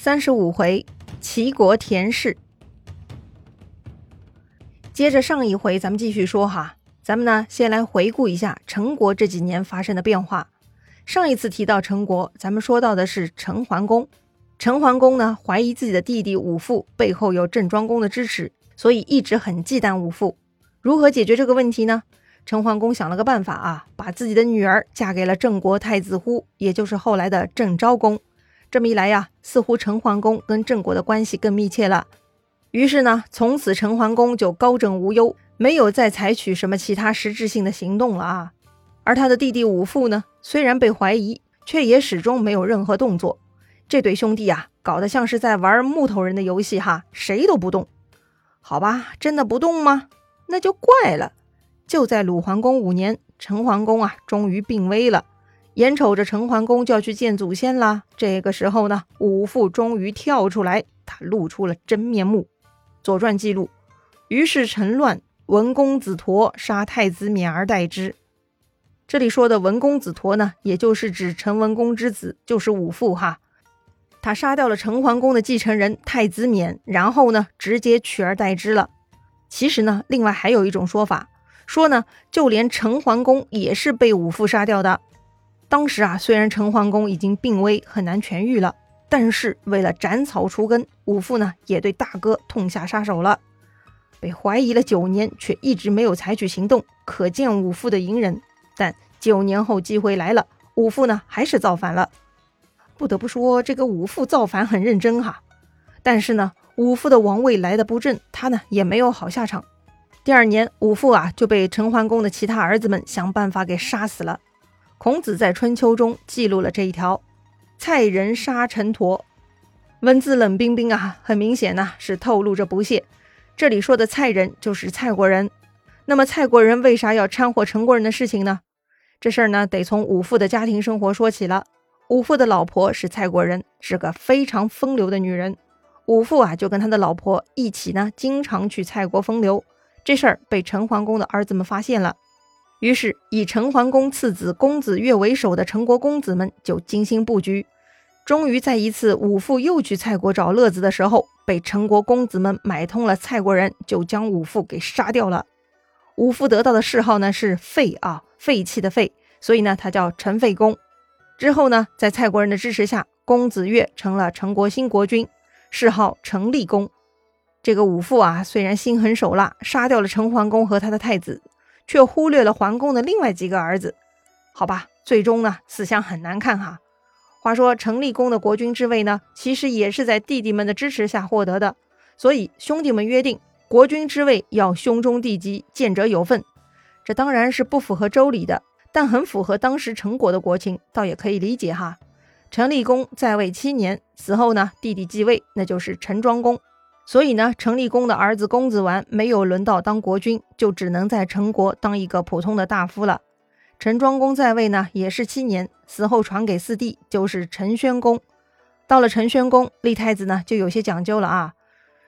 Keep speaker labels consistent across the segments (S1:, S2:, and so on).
S1: 三十五回，齐国田氏。接着上一回，咱们继续说哈。咱们呢，先来回顾一下陈国这几年发生的变化。上一次提到陈国，咱们说到的是陈桓公。陈桓公呢，怀疑自己的弟弟武父背后有郑庄公的支持，所以一直很忌惮武父。如何解决这个问题呢？陈桓公想了个办法啊，把自己的女儿嫁给了郑国太子乎，也就是后来的郑昭公。这么一来呀，似乎陈桓公跟郑国的关系更密切了。于是呢，从此陈桓公就高枕无忧，没有再采取什么其他实质性的行动了啊。而他的弟弟武父呢，虽然被怀疑，却也始终没有任何动作。这对兄弟啊，搞得像是在玩木头人的游戏哈，谁都不动。好吧，真的不动吗？那就怪了。就在鲁桓公五年，陈桓公啊，终于病危了。眼瞅着陈桓公就要去见祖先了，这个时候呢，武父终于跳出来，他露出了真面目。《左传》记录：于是陈乱，文公子陀杀太子冕而代之。这里说的文公子陀呢，也就是指陈文公之子，就是武父哈。他杀掉了陈桓公的继承人太子冕，然后呢，直接取而代之了。其实呢，另外还有一种说法。说呢，就连陈桓公也是被武父杀掉的。当时啊，虽然陈桓公已经病危，很难痊愈了，但是为了斩草除根，武父呢也对大哥痛下杀手了。被怀疑了九年，却一直没有采取行动，可见武父的隐忍。但九年后机会来了，武父呢还是造反了。不得不说，这个武父造反很认真哈。但是呢，武父的王位来的不正，他呢也没有好下场。第二年，武父啊就被陈桓公的其他儿子们想办法给杀死了。孔子在《春秋》中记录了这一条：“蔡人杀陈陀。”文字冷冰冰啊，很明显呢是透露着不屑。这里说的蔡人就是蔡国人。那么蔡国人为啥要掺和陈国人的事情呢？这事儿呢得从武父的家庭生活说起了。武父的老婆是蔡国人，是个非常风流的女人。武父啊就跟他的老婆一起呢，经常去蔡国风流。这事儿被陈桓公的儿子们发现了，于是以陈桓公次子公子越为首的陈国公子们就精心布局，终于在一次武父又去蔡国找乐子的时候，被陈国公子们买通了蔡国人，就将武父给杀掉了。武父得到的谥号呢是废啊，废弃的废，所以呢他叫陈废公。之后呢，在蔡国人的支持下，公子越成了陈国新国君，谥号陈立公。这个武父啊，虽然心狠手辣，杀掉了陈桓公和他的太子，却忽略了桓公的另外几个儿子。好吧，最终呢，死相很难看哈。话说陈立公的国君之位呢，其实也是在弟弟们的支持下获得的，所以兄弟们约定，国君之位要兄终弟及，见者有份。这当然是不符合周礼的，但很符合当时陈国的国情，倒也可以理解哈。陈立公在位七年，死后呢，弟弟继位，那就是陈庄公。所以呢，陈立公的儿子公子完没有轮到当国君，就只能在陈国当一个普通的大夫了。陈庄公在位呢，也是七年，死后传给四弟，就是陈宣公。到了陈宣公立太子呢，就有些讲究了啊。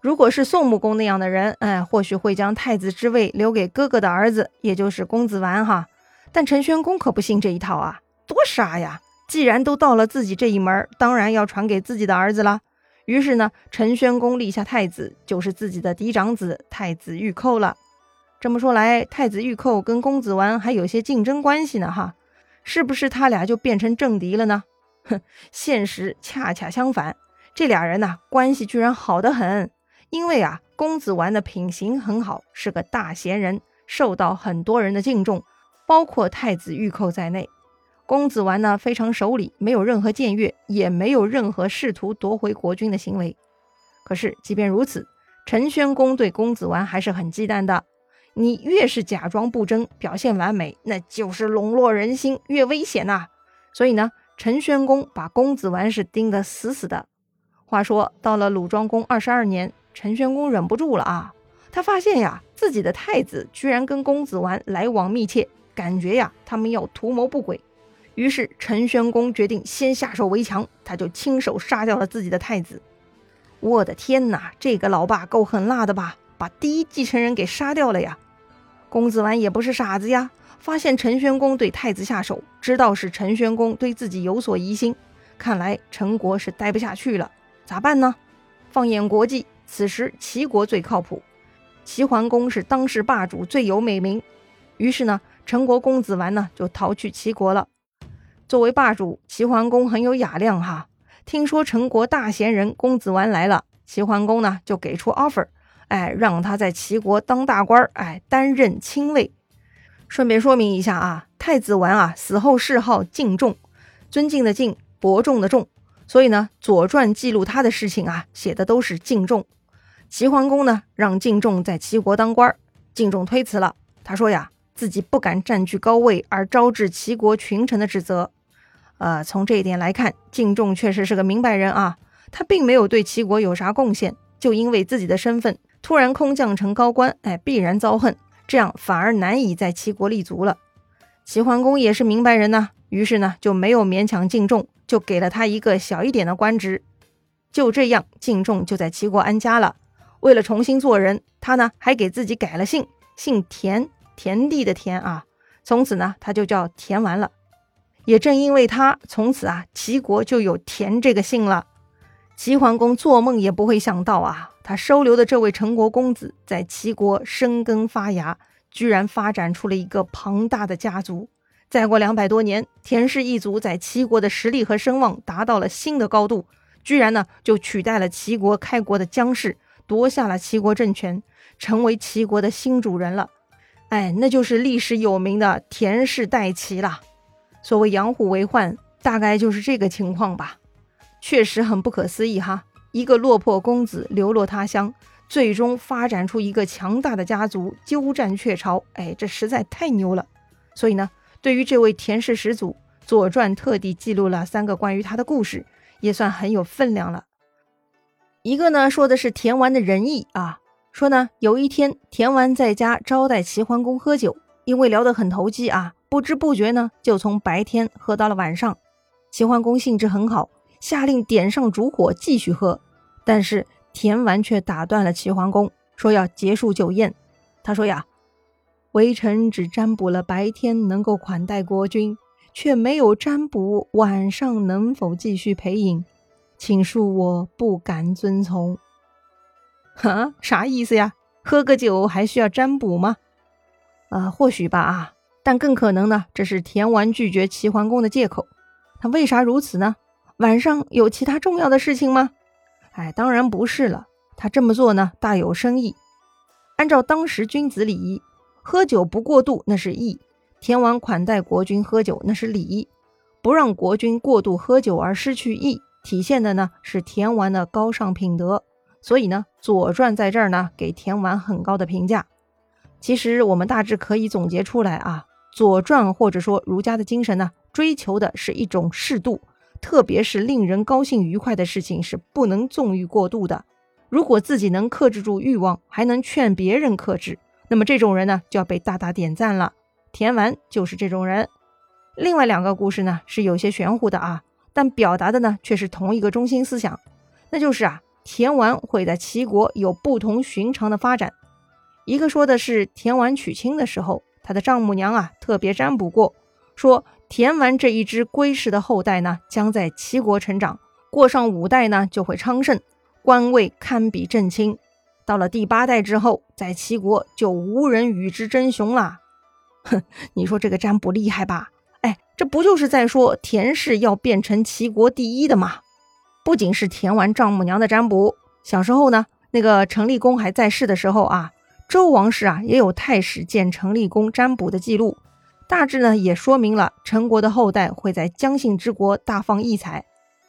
S1: 如果是宋穆公那样的人，哎，或许会将太子之位留给哥哥的儿子，也就是公子完哈。但陈宣公可不信这一套啊，多傻呀！既然都到了自己这一门，当然要传给自己的儿子了。于是呢，陈宣公立下太子，就是自己的嫡长子太子玉寇了。这么说来，太子玉寇跟公子完还有些竞争关系呢，哈，是不是他俩就变成政敌了呢？哼，现实恰恰相反，这俩人呢关系居然好得很。因为啊，公子完的品行很好，是个大贤人，受到很多人的敬重，包括太子玉寇在内。公子完呢非常守礼，没有任何僭越，也没有任何试图夺回国君的行为。可是即便如此，陈宣公对公子完还是很忌惮的。你越是假装不争，表现完美，那就是笼络人心，越危险呐。所以呢，陈宣公把公子完是盯得死死的。话说到了鲁庄公二十二年，陈宣公忍不住了啊，他发现呀，自己的太子居然跟公子完来往密切，感觉呀，他们要图谋不轨。于是陈宣公决定先下手为强，他就亲手杀掉了自己的太子。我的天哪，这个老爸够狠辣的吧？把第一继承人给杀掉了呀！公子完也不是傻子呀，发现陈宣公对太子下手，知道是陈宣公对自己有所疑心，看来陈国是待不下去了。咋办呢？放眼国际，此时齐国最靠谱，齐桓公是当世霸主，最有美名。于是呢，陈国公子完呢就逃去齐国了。作为霸主，齐桓公很有雅量哈。听说陈国大贤人公子完来了，齐桓公呢就给出 offer，哎，让他在齐国当大官，哎，担任卿尉。顺便说明一下啊，太子完啊死后谥号敬重，尊敬的敬，伯仲的仲，所以呢，《左传》记录他的事情啊，写的都是敬重。齐桓公呢让敬重在齐国当官，敬重推辞了，他说呀，自己不敢占据高位而招致齐国群臣的指责。呃，从这一点来看，敬重确实是个明白人啊。他并没有对齐国有啥贡献，就因为自己的身份突然空降成高官，哎，必然遭恨，这样反而难以在齐国立足了。齐桓公也是明白人呐，于是呢就没有勉强敬重，就给了他一个小一点的官职。就这样，敬重就在齐国安家了。为了重新做人，他呢还给自己改了姓，姓田，田地的田啊。从此呢，他就叫田完了。也正因为他，从此啊，齐国就有田这个姓了。齐桓公做梦也不会想到啊，他收留的这位陈国公子在齐国生根发芽，居然发展出了一个庞大的家族。再过两百多年，田氏一族在齐国的实力和声望达到了新的高度，居然呢就取代了齐国开国的姜氏，夺下了齐国政权，成为齐国的新主人了。哎，那就是历史有名的田氏代齐了。所谓养虎为患，大概就是这个情况吧。确实很不可思议哈，一个落魄公子流落他乡，最终发展出一个强大的家族，鸠占鹊巢。哎，这实在太牛了。所以呢，对于这位田氏始祖，《左传》特地记录了三个关于他的故事，也算很有分量了。一个呢，说的是田完的仁义啊，说呢，有一天田完在家招待齐桓公喝酒，因为聊得很投机啊。不知不觉呢，就从白天喝到了晚上。齐桓公兴致很好，下令点上烛火继续喝。但是田完却打断了齐桓公，说要结束酒宴。他说呀：“微臣只占卜了白天能够款待国君，却没有占卜晚上能否继续陪饮，请恕我不敢遵从。”哈，啥意思呀？喝个酒还需要占卜吗？啊，或许吧啊。但更可能呢，这是田完拒绝齐桓公的借口。他为啥如此呢？晚上有其他重要的事情吗？哎，当然不是了。他这么做呢，大有深意。按照当时君子礼仪，喝酒不过度那是义；田完款待国君喝酒那是礼。不让国君过度喝酒而失去义，体现的呢是田完的高尚品德。所以呢，《左传》在这儿呢给田完很高的评价。其实我们大致可以总结出来啊。《左传》或者说儒家的精神呢，追求的是一种适度，特别是令人高兴愉快的事情是不能纵欲过度的。如果自己能克制住欲望，还能劝别人克制，那么这种人呢就要被大大点赞了。田完就是这种人。另外两个故事呢是有些玄乎的啊，但表达的呢却是同一个中心思想，那就是啊，田完会在齐国有不同寻常的发展。一个说的是田完娶亲的时候。他的丈母娘啊，特别占卜过，说田完这一支归氏的后代呢，将在齐国成长，过上五代呢就会昌盛，官位堪比正卿。到了第八代之后，在齐国就无人与之争雄了。哼，你说这个占卜厉害吧？哎，这不就是在说田氏要变成齐国第一的吗？不仅是田完丈母娘的占卜，小时候呢，那个成立公还在世的时候啊。周王室啊，也有太史见成立公占卜的记录，大致呢也说明了陈国的后代会在姜姓之国大放异彩。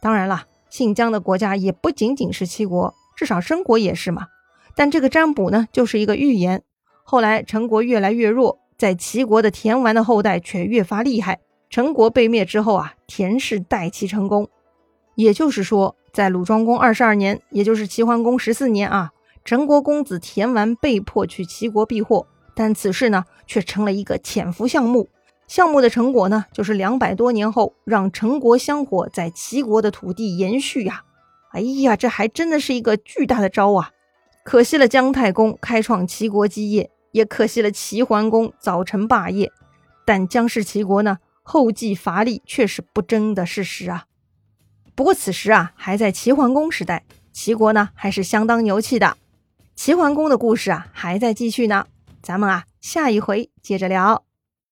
S1: 当然了，姓姜的国家也不仅仅是齐国，至少申国也是嘛。但这个占卜呢，就是一个预言。后来陈国越来越弱，在齐国的田完的后代却越发厉害。陈国被灭之后啊，田氏代齐成功。也就是说，在鲁庄公二十二年，也就是齐桓公十四年啊。陈国公子田完被迫去齐国避祸，但此事呢却成了一个潜伏项目。项目的成果呢，就是两百多年后让陈国香火在齐国的土地延续呀！哎呀，这还真的是一个巨大的招啊！可惜了姜太公开创齐国基业，也可惜了齐桓公早成霸业。但姜氏齐国呢后继乏力却是不争的事实啊！不过此时啊，还在齐桓公时代，齐国呢还是相当牛气的。齐桓公的故事啊，还在继续呢。咱们啊，下一回接着聊。